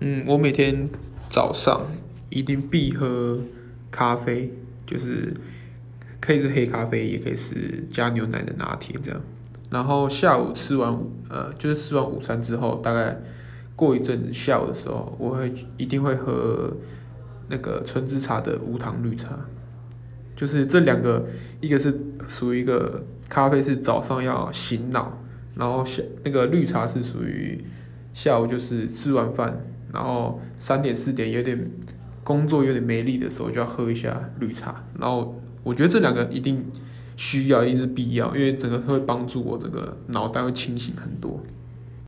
嗯，我每天早上一定必喝咖啡，就是可以是黑咖啡，也可以是加牛奶的拿铁这样。然后下午吃完呃，就是吃完午餐之后，大概过一阵子下午的时候，我会一定会喝那个纯吃茶的无糖绿茶。就是这两个，一个是属于一个咖啡，是早上要醒脑，然后下那个绿茶是属于下午，就是吃完饭。然后三点四点有点工作有点没力的时候，就要喝一下绿茶。然后我觉得这两个一定需要，一定是必要，因为整个会帮助我这个脑袋会清醒很多。